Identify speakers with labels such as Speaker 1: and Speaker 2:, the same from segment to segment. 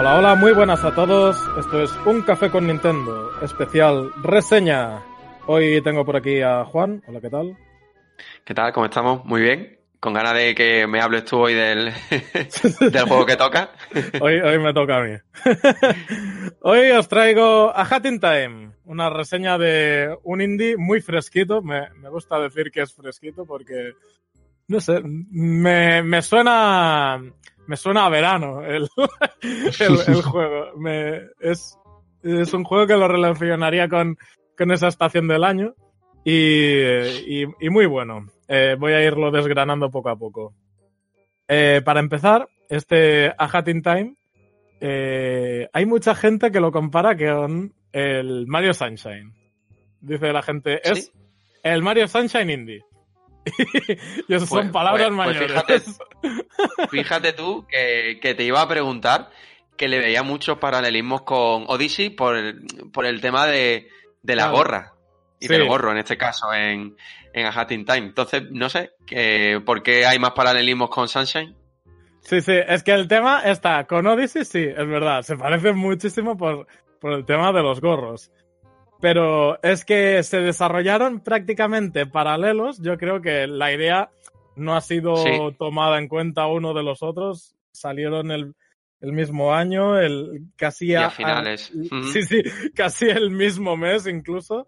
Speaker 1: Hola, hola, muy buenas a todos. Esto es Un Café con Nintendo, especial reseña. Hoy tengo por aquí a Juan. Hola, ¿qué tal?
Speaker 2: ¿Qué tal? ¿Cómo estamos? Muy bien. Con ganas de que me hables tú hoy del, del juego que toca.
Speaker 1: Hoy, hoy me toca a mí. Hoy os traigo a Hat in Time, una reseña de un indie muy fresquito. Me, me gusta decir que es fresquito porque, no sé, me, me suena me suena a verano el, el, el juego. Me, es, es un juego que lo relacionaría con, con esa estación del año y, y, y muy bueno. Eh, voy a irlo desgranando poco a poco. Eh, para empezar, este A Hat in Time, eh, hay mucha gente que lo compara con el Mario Sunshine. Dice la gente,
Speaker 2: ¿Sí?
Speaker 1: es el Mario Sunshine Indie. y eso son
Speaker 2: Pues-
Speaker 1: palabras
Speaker 2: pues- pues
Speaker 1: mayores.
Speaker 2: fíjate, fíjate tú que, que te iba a preguntar que le veía muchos paralelismos con Odyssey por el, por el tema de, de la gorra. Y
Speaker 1: Sí.
Speaker 2: del gorro, en este caso, en, en A Hat in Time. Entonces, no sé, que, ¿por qué hay más paralelismos con Sunshine?
Speaker 1: Sí, sí, es que el tema está con Odyssey, sí, es verdad, se parece muchísimo por, por el tema de los gorros. Pero es que se desarrollaron prácticamente paralelos. Yo creo que la idea no ha sido
Speaker 2: Sí.
Speaker 1: tomada en cuenta uno de los otros. Salieron el, el mismo año, el casi
Speaker 2: a finales.
Speaker 1: a- sí, sí, casi el mismo mes incluso.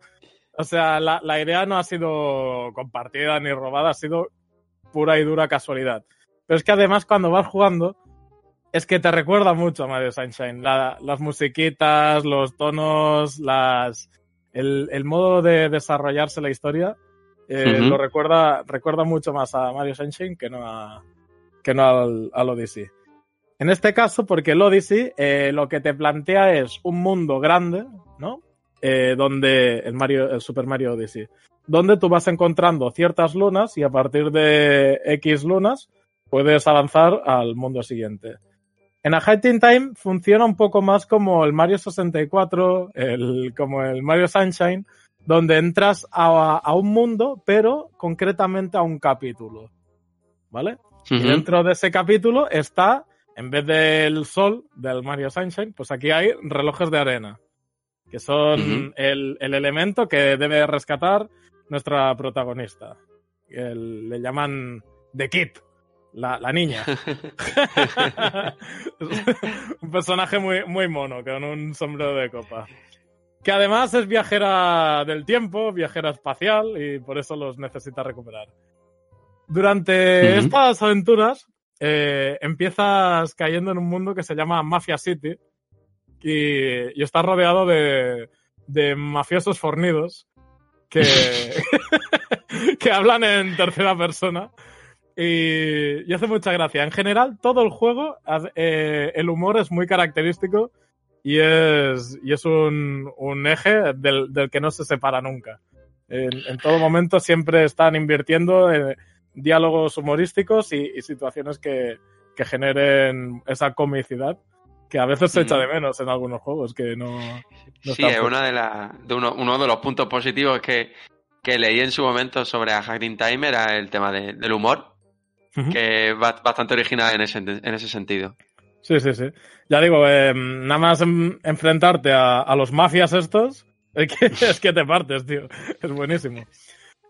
Speaker 1: O sea, la, la idea no ha sido compartida ni robada, ha sido pura y dura casualidad. Pero es que además cuando vas jugando, es que te recuerda mucho a Mario Sunshine. La- las musiquitas, los tonos, las, el, el modo de desarrollarse la historia, eh, lo recuerda, recuerda mucho más a Mario Sunshine que no, a, que no al, al Odyssey. En este caso, porque el Odyssey eh, lo que te plantea es un mundo grande, ¿no? Eh, donde el Mario, el Super Mario Odyssey, donde tú vas encontrando ciertas lunas y a partir de X lunas puedes avanzar al mundo siguiente. En A Hat in Time funciona un poco más como el Mario 64, el, como el Mario Sunshine, donde entras a, a un mundo, pero concretamente a un capítulo. ¿Vale? Y dentro de ese capítulo está, en vez del sol del Mario Sunshine, pues aquí hay relojes de arena, que son el, el elemento que debe rescatar nuestra protagonista. El- le llaman The Kid, la, la niña. un personaje muy, muy mono, con un sombrero de copa. Que además es viajera del tiempo, viajera espacial, y por eso los necesita recuperar. Durante estas aventuras, eh, empiezas cayendo en un mundo que se llama Mafia City, y, y estás rodeado de, de mafiosos fornidos que, que hablan en tercera persona. Y, y hace mucha gracia. En general, todo el juego, eh, el humor es muy característico y es, y es un, un eje del, del que no se separa nunca. En, en todo momento siempre están invirtiendo en diálogos humorísticos y, y situaciones que, que generen esa comicidad que a veces se echa de menos en algunos juegos que no, no
Speaker 2: Sí, es una de la, de uno, uno de los puntos positivos que, que leí en su momento sobre a Hacking Time era el tema de- del humor, Que bastante original en ese, en ese sentido.
Speaker 1: Sí, sí, sí. Ya digo, eh, nada más en- enfrentarte a, a los mafias estos, es que, es que te partes, tío. Es buenísimo.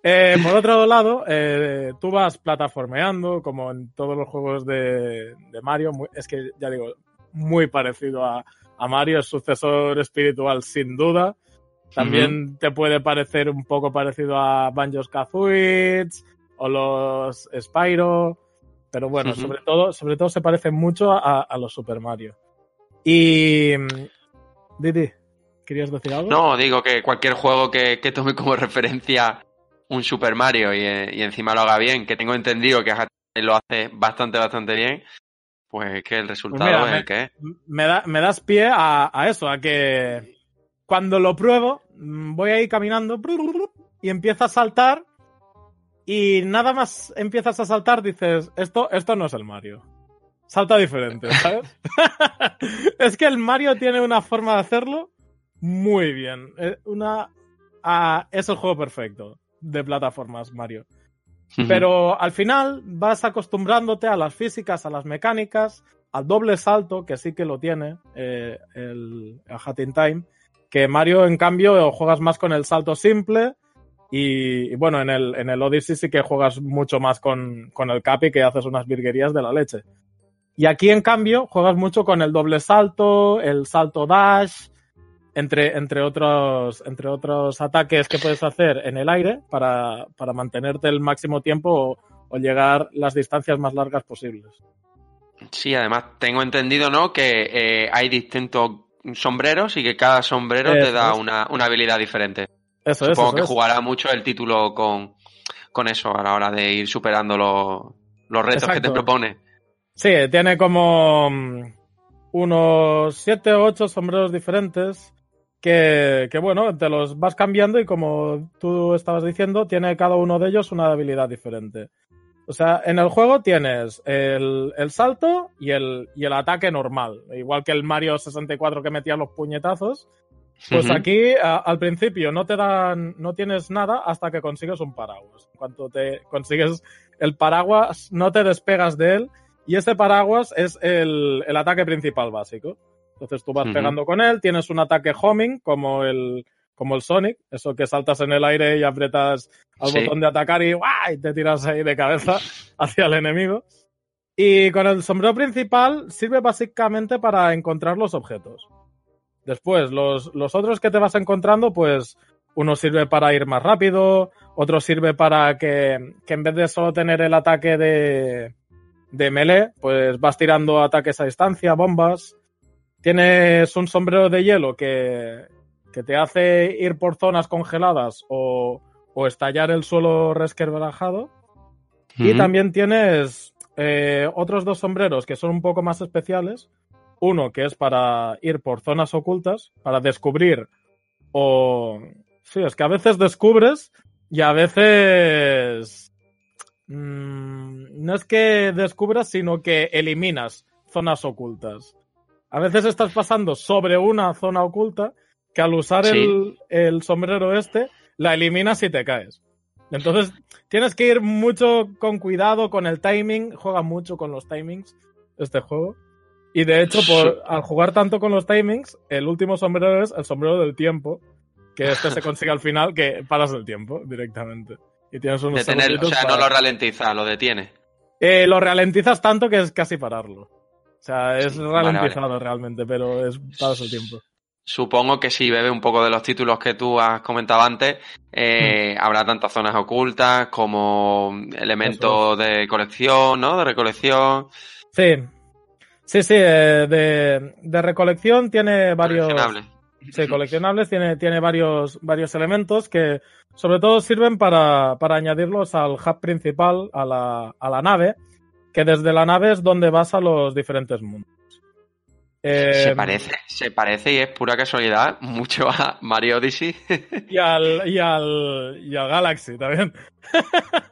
Speaker 1: Eh, por otro lado, eh, tú vas plataformeando, como en todos los juegos de, de Mario. muy- es que, ya digo, muy parecido a, a Mario, es sucesor espiritual sin duda. También te puede parecer un poco parecido a Banjos Kazooie o los Spyro. Pero bueno, sobre todo, sobre todo se parece mucho a, a los Super Mario. Y. Didi, ¿querías decir algo?
Speaker 2: No, digo que cualquier juego que, que tome como referencia un Super Mario y, y, encima lo haga bien, que tengo entendido que lo hace bastante, bastante bien, pues que el resultado
Speaker 1: Pues mira,
Speaker 2: es
Speaker 1: me-
Speaker 2: el que es.
Speaker 1: me, da- me das pie a, a eso, a que cuando lo pruebo, mm, voy ahí caminando y empieza a saltar y nada más empiezas a saltar, dices, esto, esto no es el Mario. Salta diferente, ¿sabes? es que el Mario tiene una forma de hacerlo muy bien. Eh, Una, ah, es el juego perfecto de plataformas, Mario. Pero al final vas acostumbrándote a las físicas, a las mecánicas, al doble salto, que sí que lo tiene eh, el, el Hat in Time, que Mario, en cambio, juegas más con el salto simple. Y, y bueno, en el, en el Odyssey sí que juegas mucho más con, con el Capi, que haces unas virguerías de la leche. Y aquí, en cambio, juegas mucho con el doble salto, el salto dash, entre, entre, otros, entre otros ataques que puedes hacer en el aire para, para mantenerte el máximo tiempo o, o llegar las distancias más largas posibles.
Speaker 2: Sí, además tengo entendido, ¿no? Que eh, hay distintos sombreros y que cada sombrero te da una, una habilidad diferente.
Speaker 1: Eso es.
Speaker 2: Supongo
Speaker 1: eso
Speaker 2: que jugará mucho el título con, con eso a la hora de ir superando los, los retos que te propone.
Speaker 1: Sí, tiene como mm, unos siete o ocho sombreros diferentes que, que, bueno, te los vas cambiando y como tú estabas diciendo, tiene cada uno de ellos una habilidad diferente. O sea, en el juego tienes el, el salto y el, y el ataque normal. Igual que el Mario 64 que metía los puñetazos. Pues aquí a- al principio no te dan, no tienes nada hasta que consigues un paraguas. En cuanto te consigues el paraguas, no te despegas de él y ese paraguas es el, el ataque principal básico. Entonces tú vas pegando con él, tienes un ataque homing como el, como el Sonic, eso que saltas en el aire y aprietas al
Speaker 2: Sí.
Speaker 1: botón de atacar y, ¡guay! te tiras ahí de cabeza hacia el enemigo. Y con el sombrero principal sirve básicamente para encontrar los objetos. Después, los, los otros que te vas encontrando, pues uno sirve para ir más rápido, otro sirve para que, que en vez de solo tener el ataque de, de melee, pues vas tirando ataques a distancia, bombas. Tienes un sombrero de hielo que, que te hace ir por zonas congeladas o, o estallar el suelo resquebrajado. Y también tienes eh, otros dos sombreros que son un poco más especiales. Uno que es para ir por zonas ocultas, para descubrir o... Sí, es que a veces descubres y a veces... mm, no es que descubras, sino que eliminas zonas ocultas. A veces estás pasando sobre una zona oculta que al usar
Speaker 2: Sí.
Speaker 1: el, el sombrero este, la eliminas y te caes. Entonces, tienes que ir mucho con cuidado con el timing. Juega mucho con los timings este juego. Y de hecho, por, al jugar tanto con los timings, el último sombrero es el sombrero del tiempo. Que este se consigue al final, que paras el tiempo directamente. Y tienes unos
Speaker 2: Detenerlo, o sea, no lo ralentiza, lo detiene.
Speaker 1: Eh, lo ralentizas tanto que es casi pararlo. O sea, es
Speaker 2: Sí, vale,
Speaker 1: ralentizado realmente, pero es paras el tiempo.
Speaker 2: Supongo que si bebe un poco de los títulos que tú has comentado antes, eh, habrá tantas zonas ocultas como elementos de colección, ¿no? De recolección.
Speaker 1: Sí. Sí, sí, eh, de, de recolección tiene varios.
Speaker 2: coleccionables.
Speaker 1: Sí, coleccionables tiene, tiene varios, varios elementos que sobre todo sirven para, para añadirlos al hub principal, a la, a la nave, que desde la nave es donde vas a los diferentes mundos. Eh,
Speaker 2: Se parece, se parece y es pura casualidad mucho a Mario Odyssey.
Speaker 1: Y al, y al, y al Galaxy también.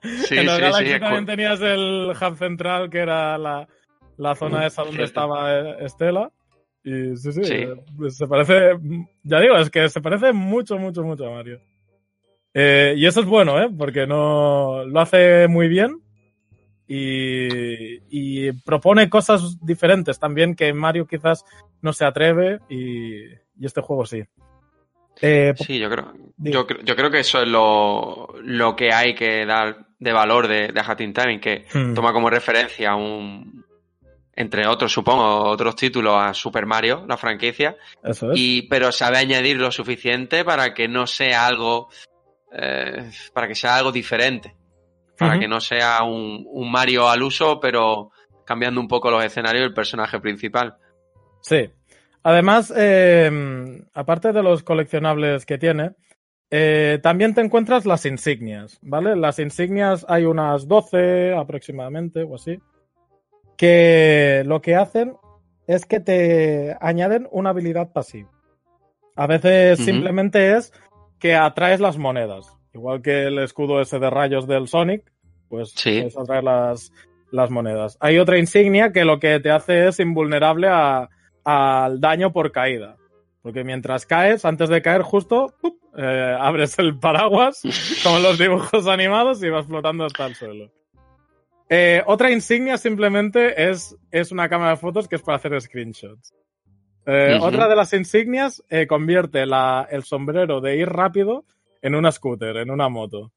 Speaker 2: Sí,
Speaker 1: en el
Speaker 2: sí,
Speaker 1: Galaxy
Speaker 2: sí.
Speaker 1: también tenías el hub central, que era la, la zona esa donde estaba eh, Estela. Y sí, sí,
Speaker 2: Sí.
Speaker 1: eh, pues se parece, ya digo, es que se parece mucho, mucho, mucho a Mario. Eh, y eso es bueno, ¿eh? Porque no lo hace muy bien y, y propone cosas diferentes también que Mario quizás no se atreve y, y este juego sí. Eh,
Speaker 2: Sí, yo creo, yo, creo- yo creo que eso es lo, lo que hay que dar de valor de, de Hat in Time, que
Speaker 1: hmm,
Speaker 2: toma como referencia un, entre otros, supongo, otros títulos a Super Mario, la franquicia,
Speaker 1: eso es.
Speaker 2: y, pero sabe añadir lo suficiente para que no sea algo, eh, para que sea algo diferente, para que no sea un, un Mario al uso, pero cambiando un poco los escenarios y el personaje principal.
Speaker 1: Sí. Además, eh, aparte de los coleccionables que tiene, eh, también te encuentras las insignias, ¿vale? Las insignias hay unas 12 aproximadamente o así, que lo que hacen es que te añaden una habilidad pasiva. A veces simplemente es que atraes las monedas, igual que el escudo ese de rayos del Sonic, pues
Speaker 2: Sí.
Speaker 1: atraer las, las monedas. Hay otra insignia que lo que te hace es invulnerable a- al daño por caída. Porque mientras caes, antes de caer justo, ¡pup! eh, abres el paraguas, como en los dibujos animados, y vas flotando hasta el suelo. Eh, otra insignia simplemente es, es una cámara de fotos que es para hacer screenshots. Eh. Otra de las insignias eh, convierte la- el sombrero de ir rápido en una scooter, en una moto.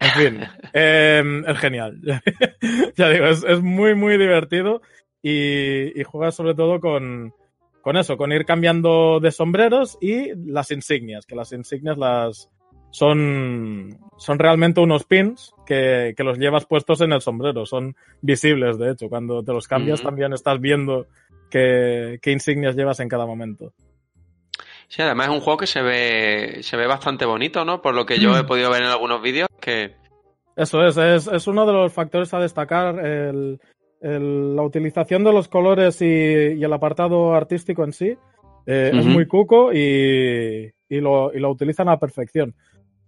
Speaker 1: En fin, eh, es genial. ya digo, es, es muy, muy divertido y, y juega sobre todo con, con eso, con ir cambiando de sombreros y las insignias, que las insignias las son, son realmente unos pins que, que los llevas puestos en el sombrero, son visibles de hecho, cuando te los cambias también estás viendo qué, qué insignias llevas en cada momento.
Speaker 2: Sí, además es un juego que se ve, se ve bastante bonito, ¿no? Por lo que yo he podido ver en algunos vídeos, que
Speaker 1: Eso es, es, es uno de los factores a destacar, el, el- la utilización de los colores y, y el apartado artístico en sí. eh, Es muy cuco y, y lo, y lo utilizan a perfección.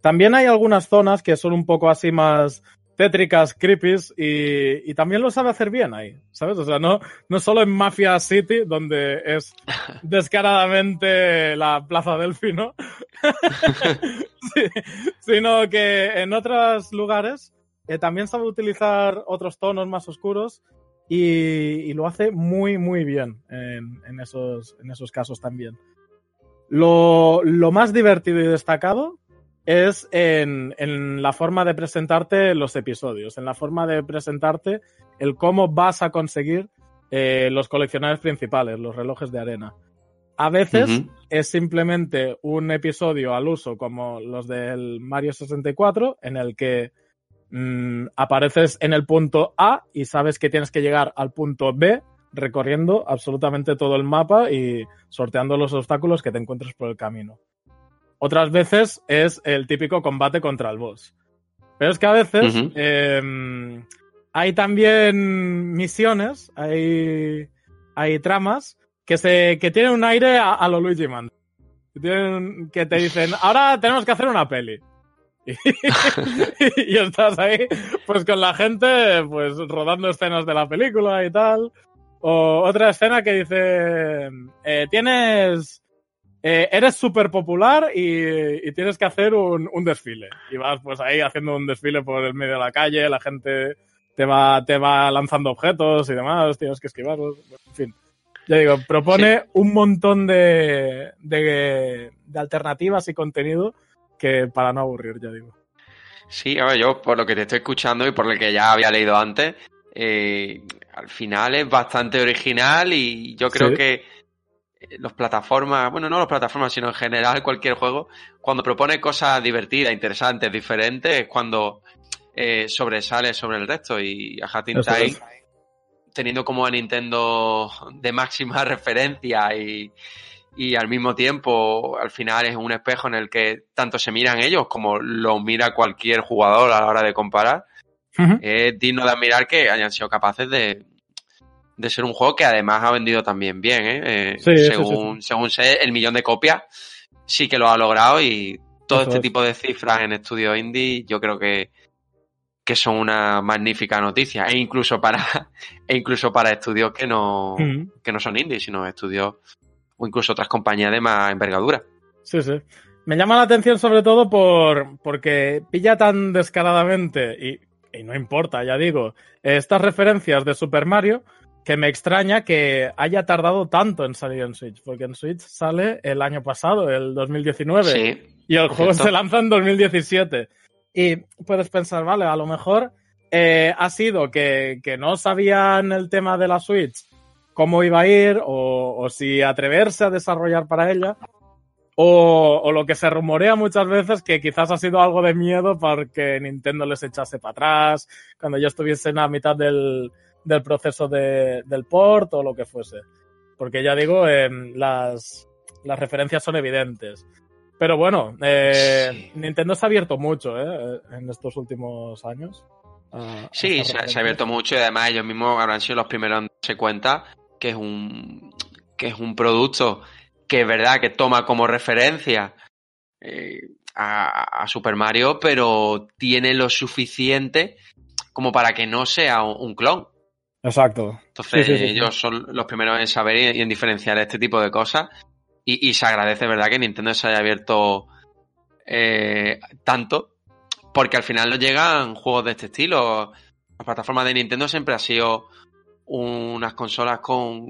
Speaker 1: También hay algunas zonas que son un poco así más tétricas, creepies, y, y también lo sabe hacer bien ahí, ¿sabes? O sea, no, no solo en Mafia City, donde es descaradamente la Plaza Delfino, Sí, sino que en otros lugares eh, también sabe utilizar otros tonos más oscuros y, y lo hace muy, muy bien en, en esos, en esos casos también. Lo, lo más divertido y destacado es en, en la forma de presentarte los episodios, en la forma de presentarte el cómo vas a conseguir eh, los coleccionables principales, los relojes de arena. A veces es simplemente un episodio al uso como los del Mario 64, en el que mm, apareces en el punto A y sabes que tienes que llegar al punto B recorriendo absolutamente todo el mapa y sorteando los obstáculos que te encuentres por el camino. Otras veces es el típico combate contra el boss. Pero es que a veces eh, hay también misiones, hay, hay tramas que, se, que tienen un aire a, a lo Luigi Man. Que, tienen- que te dicen, ahora tenemos que hacer una peli. Y, y estás ahí, pues con la gente, pues rodando escenas de la película y tal. O otra escena que dice, eh, tienes, eh, eres súper popular y, y tienes que hacer un, un desfile. Y vas pues ahí haciendo un desfile por el medio de la calle, la gente te va, te va lanzando objetos y demás, tienes que esquivarlos, en fin. Ya digo, propone un montón de, de, de alternativas y contenido que para no aburrir, ya digo.
Speaker 2: Sí, a ver, yo por lo que te estoy escuchando y por lo que ya había leído antes, eh, al final es bastante original y yo creo
Speaker 1: Sí.
Speaker 2: que los plataformas, bueno, no los plataformas, sino en general cualquier juego, cuando propone cosas divertidas, interesantes, diferentes, es cuando eh, sobresale sobre el resto. Y a Hat in
Speaker 1: Eso
Speaker 2: Time, teniendo como a Nintendo de máxima referencia y, y al mismo tiempo al final es un espejo en el que tanto se miran ellos como lo mira cualquier jugador a la hora de comparar, es digno de admirar que hayan sido capaces de, de ser un juego que además ha vendido también bien, ¿eh? Eh,
Speaker 1: Sí, sí,
Speaker 2: según, según sé, el millón de copias sí que lo ha logrado y todo
Speaker 1: Eso
Speaker 2: este
Speaker 1: es.
Speaker 2: tipo de cifras en estudios indie yo creo que, que son una magnífica noticia e incluso para e incluso para estudios que no que no son indie sino estudios o incluso otras compañías de más envergadura
Speaker 1: Sí, sí. Me llama la atención sobre todo por porque pilla tan descaradamente, y, y no importa, ya digo, estas referencias de Super Mario, que me extraña que haya tardado tanto en salir en Switch, porque en Switch sale el año pasado, el 2019,
Speaker 2: sí
Speaker 1: y el juego
Speaker 2: cierto.
Speaker 1: se lanza en 2017. Y puedes pensar, vale, a lo mejor eh, ha sido que, que no sabían el tema de la Switch, cómo iba a ir, o, o si atreverse a desarrollar para ella, o, o lo que se rumorea muchas veces que quizás ha sido algo de miedo porque Nintendo les echase para atrás cuando ya estuviesen a mitad del, del proceso de- del port o lo que fuese. porque ya digo, eh, las, las referencias son evidentes. Pero bueno, eh,
Speaker 2: Sí.
Speaker 1: Nintendo se ha abierto mucho ¿eh? en estos últimos años. a- a
Speaker 2: Sí, se, ha- se ha
Speaker 1: referencias.
Speaker 2: abierto mucho y además ellos mismos habrán sido los primeros en darse cuenta que es un que es un producto que es verdad que toma como referencia eh, a, a Super Mario, pero tiene lo suficiente como para que no sea un, un clon.
Speaker 1: Exacto.
Speaker 2: Entonces
Speaker 1: Sí, sí, sí, sí.
Speaker 2: ellos son los primeros en saber y, en diferenciar este tipo de cosas y, y se agradece, ¿verdad?, que Nintendo se haya abierto eh, tanto porque al final nos llegan juegos de este estilo. La plataforma de Nintendo siempre ha sido unas consolas con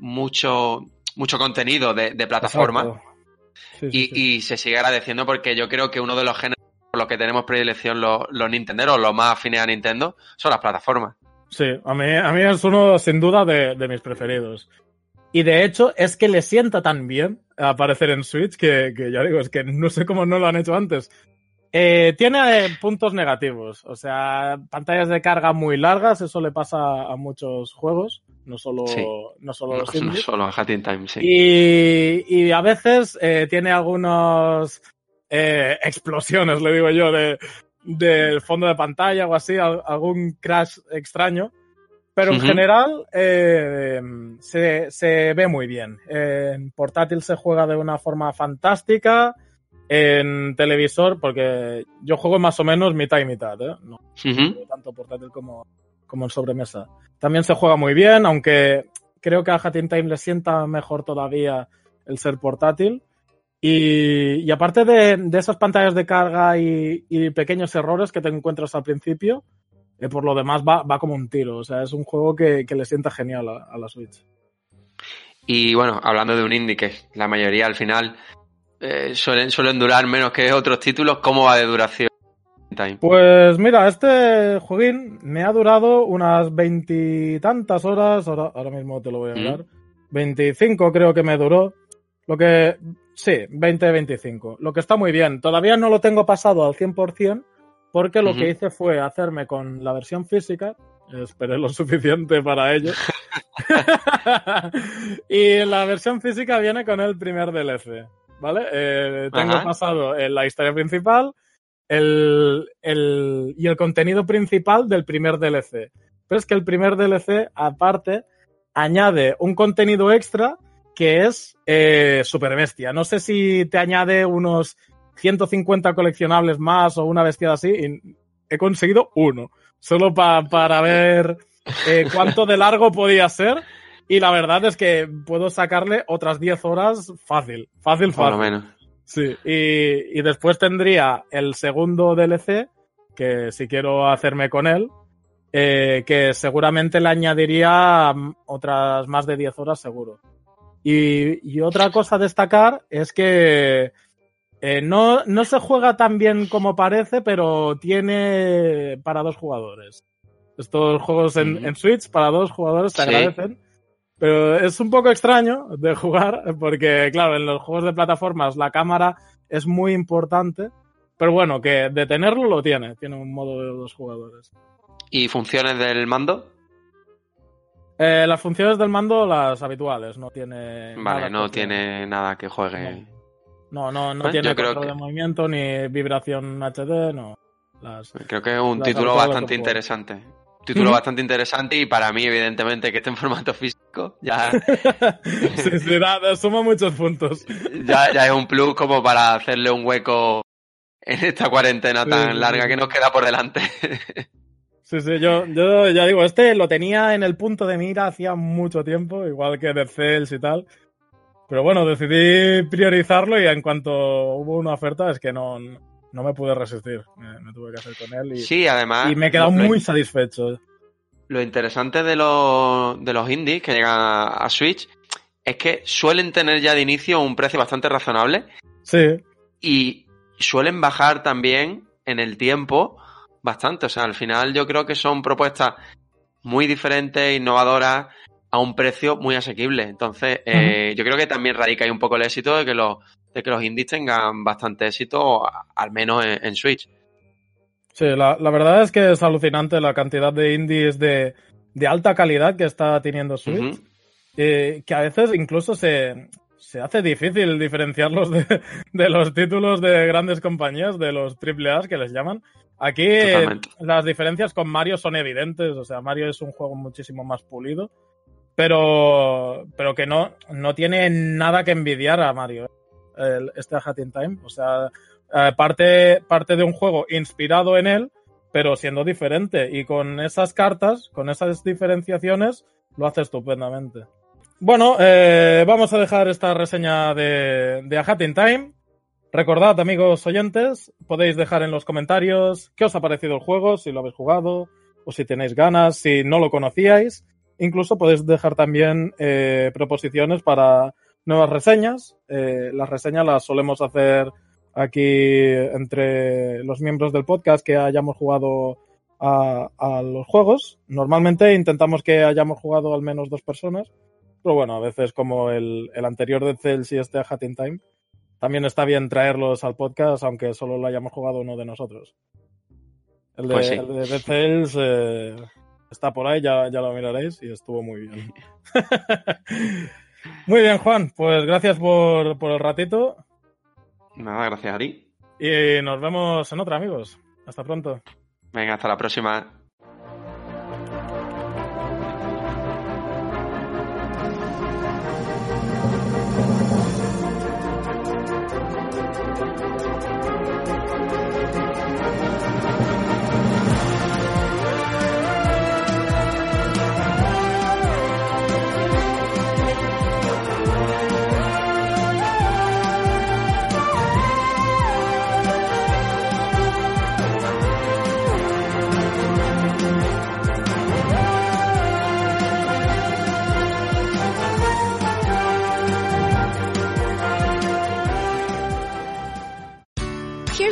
Speaker 2: mucho, mucho contenido de, de plataforma y, y se sigue agradeciendo porque yo creo que uno de los géneros por los que tenemos predilección los, los Nintenderos, los más afines a Nintendo, son las plataformas.
Speaker 1: Sí, a mí, a mí es uno sin duda de, de mis preferidos. Y de hecho es que le sienta tan bien aparecer en Switch que, que ya digo, es que no sé cómo no lo han hecho antes. Eh, tiene eh, puntos negativos, o sea, pantallas de carga muy largas, eso le pasa a muchos juegos, no solo,
Speaker 2: Sí.
Speaker 1: no solo
Speaker 2: No,
Speaker 1: los
Speaker 2: no solo a Hat in Time, sí.
Speaker 1: Y, y a veces eh, tiene algunos eh, explosiones, le digo yo, de del fondo de pantalla o así, al- algún crash extraño. Pero en general eh, se, se ve muy bien. En portátil se juega de una forma fantástica. En televisor, porque yo juego más o menos mitad y mitad, ¿eh? No, tanto portátil como, como en sobremesa. También se juega muy bien, aunque creo que a Hat in Time le sienta mejor todavía el ser portátil. Y, y aparte de, de esas pantallas de carga y, y pequeños errores que te encuentras al principio, eh, por lo demás va, va como un tiro. O sea, es un juego que, que le sienta genial a, a la Switch.
Speaker 2: Y bueno, hablando de un indie que la mayoría al final eh, suelen, suelen durar menos que otros títulos, ¿cómo va de duración? Time?
Speaker 1: Pues mira, este jueguín me ha durado unas veintitantas horas, ahora, ahora mismo te lo voy a
Speaker 2: Mm.
Speaker 1: mirar, 25 creo que me duró, lo que, sí, 20-25, lo que está muy bien, todavía no lo tengo pasado al 100% porque lo que hice fue hacerme con la versión física, esperé lo suficiente para ello, y la versión física viene con el primer DLC, ¿vale? Eh, tengo
Speaker 2: Ajá.
Speaker 1: pasado en la historia principal, el, el- y el contenido principal del primer DLC. Pero es que el primer DLC, aparte, añade un contenido extra que es eh, super bestia. No sé si te añade unos 150 coleccionables más o una bestiada así. y he conseguido uno. Solo pa- para ver eh, cuánto de largo podía ser. Y la verdad es que puedo sacarle otras 10 horas fácil. Fácil,
Speaker 2: Por lo
Speaker 1: fácil.
Speaker 2: menos.
Speaker 1: Sí, y, y después tendría el segundo DLC, que si quiero hacerme con él, eh, que seguramente le añadiría mm, otras más de 10 horas seguro. Y, y otra cosa a destacar es que eh, no, no se juega tan bien como parece, pero tiene para dos jugadores. Estos juegos en,
Speaker 2: Ujú.
Speaker 1: en Switch para dos jugadores se
Speaker 2: Sí.
Speaker 1: agradecen. Pero es un poco extraño de jugar porque, claro, en los juegos de plataformas la cámara es muy importante. Pero bueno, que de tenerlo lo tiene. Tiene un modo de dos jugadores.
Speaker 2: ¿Y funciones del mando?
Speaker 1: Eh, las funciones del mando, las habituales, no tiene.
Speaker 2: Vale, no tiene nada que juegue.
Speaker 1: No, no, no tiene control
Speaker 2: que-
Speaker 1: de movimiento ni vibración HD, no. Las...
Speaker 2: Creo que es un título bastante interesante. Título
Speaker 1: Ujú.
Speaker 2: bastante interesante y para mí, evidentemente, que esté en formato físico, ya,
Speaker 1: sí, sí, da- da- suma muchos puntos.
Speaker 2: ya, ya es un plus como para hacerle un hueco en esta cuarentena
Speaker 1: Sí,
Speaker 2: tan larga que nos queda por delante.
Speaker 1: Sí, sí, yo, yo ya digo, este lo tenía en el punto de mira hacía mucho tiempo, igual que Dead Cells y tal. Pero bueno, decidí priorizarlo y en cuanto hubo una oferta es que no, no me pude resistir. Me, me tuve que hacer con él y,
Speaker 2: Sí, además.
Speaker 1: y me he quedado
Speaker 2: lo-
Speaker 1: muy satisfecho.
Speaker 2: Lo interesante de los, de los indies que llegan a, a Switch es que suelen tener ya de inicio un precio bastante razonable
Speaker 1: Sí,
Speaker 2: y suelen bajar también en el tiempo bastante. O sea, al final yo creo que son propuestas muy diferentes, innovadoras, a un precio muy asequible. Entonces, eh, yo creo que también radica ahí un poco el éxito de que los, de que los indies tengan bastante éxito, al menos en, en Switch.
Speaker 1: sí, la, la verdad es que es alucinante la cantidad de indies de, de alta calidad que está teniendo Switch. Eh, que a veces incluso se, se hace difícil diferenciarlos de, de, los títulos de grandes compañías, de los AAA que les llaman. Aquí
Speaker 2: Totalmente.
Speaker 1: las diferencias con Mario son evidentes, o sea, Mario es un juego muchísimo más pulido, pero, pero que no, no tiene nada que envidiar a Mario, el, este A Hat in Time. O sea, eh, parte, parte de un juego inspirado en él, pero siendo diferente. Y con esas cartas, con esas diferenciaciones, lo hace estupendamente. Bueno, eh, vamos a dejar esta reseña de, de A Hat in Time. Recordad, amigos oyentes, podéis dejar en los comentarios qué os ha parecido el juego, si lo habéis jugado o si tenéis ganas, si no lo conocíais. Incluso podéis dejar también eh, proposiciones para nuevas reseñas. Eh, las reseñas las solemos hacer aquí entre los miembros del podcast que hayamos jugado a, a, los juegos. Normalmente intentamos que hayamos jugado al menos dos personas, pero bueno, a veces como el, el anterior de Cells y este Hat in Time, también está bien traerlos al podcast, aunque solo lo hayamos jugado uno de nosotros. El de,
Speaker 2: Pues sí.
Speaker 1: el de Dead Cells eh, está por ahí, ya, ya lo miraréis y estuvo muy bien. muy bien, Juan, pues gracias por, por el ratito
Speaker 2: Nada, gracias a ti.
Speaker 1: y nos vemos en otra, amigos. Hasta pronto.
Speaker 2: Venga, hasta la próxima.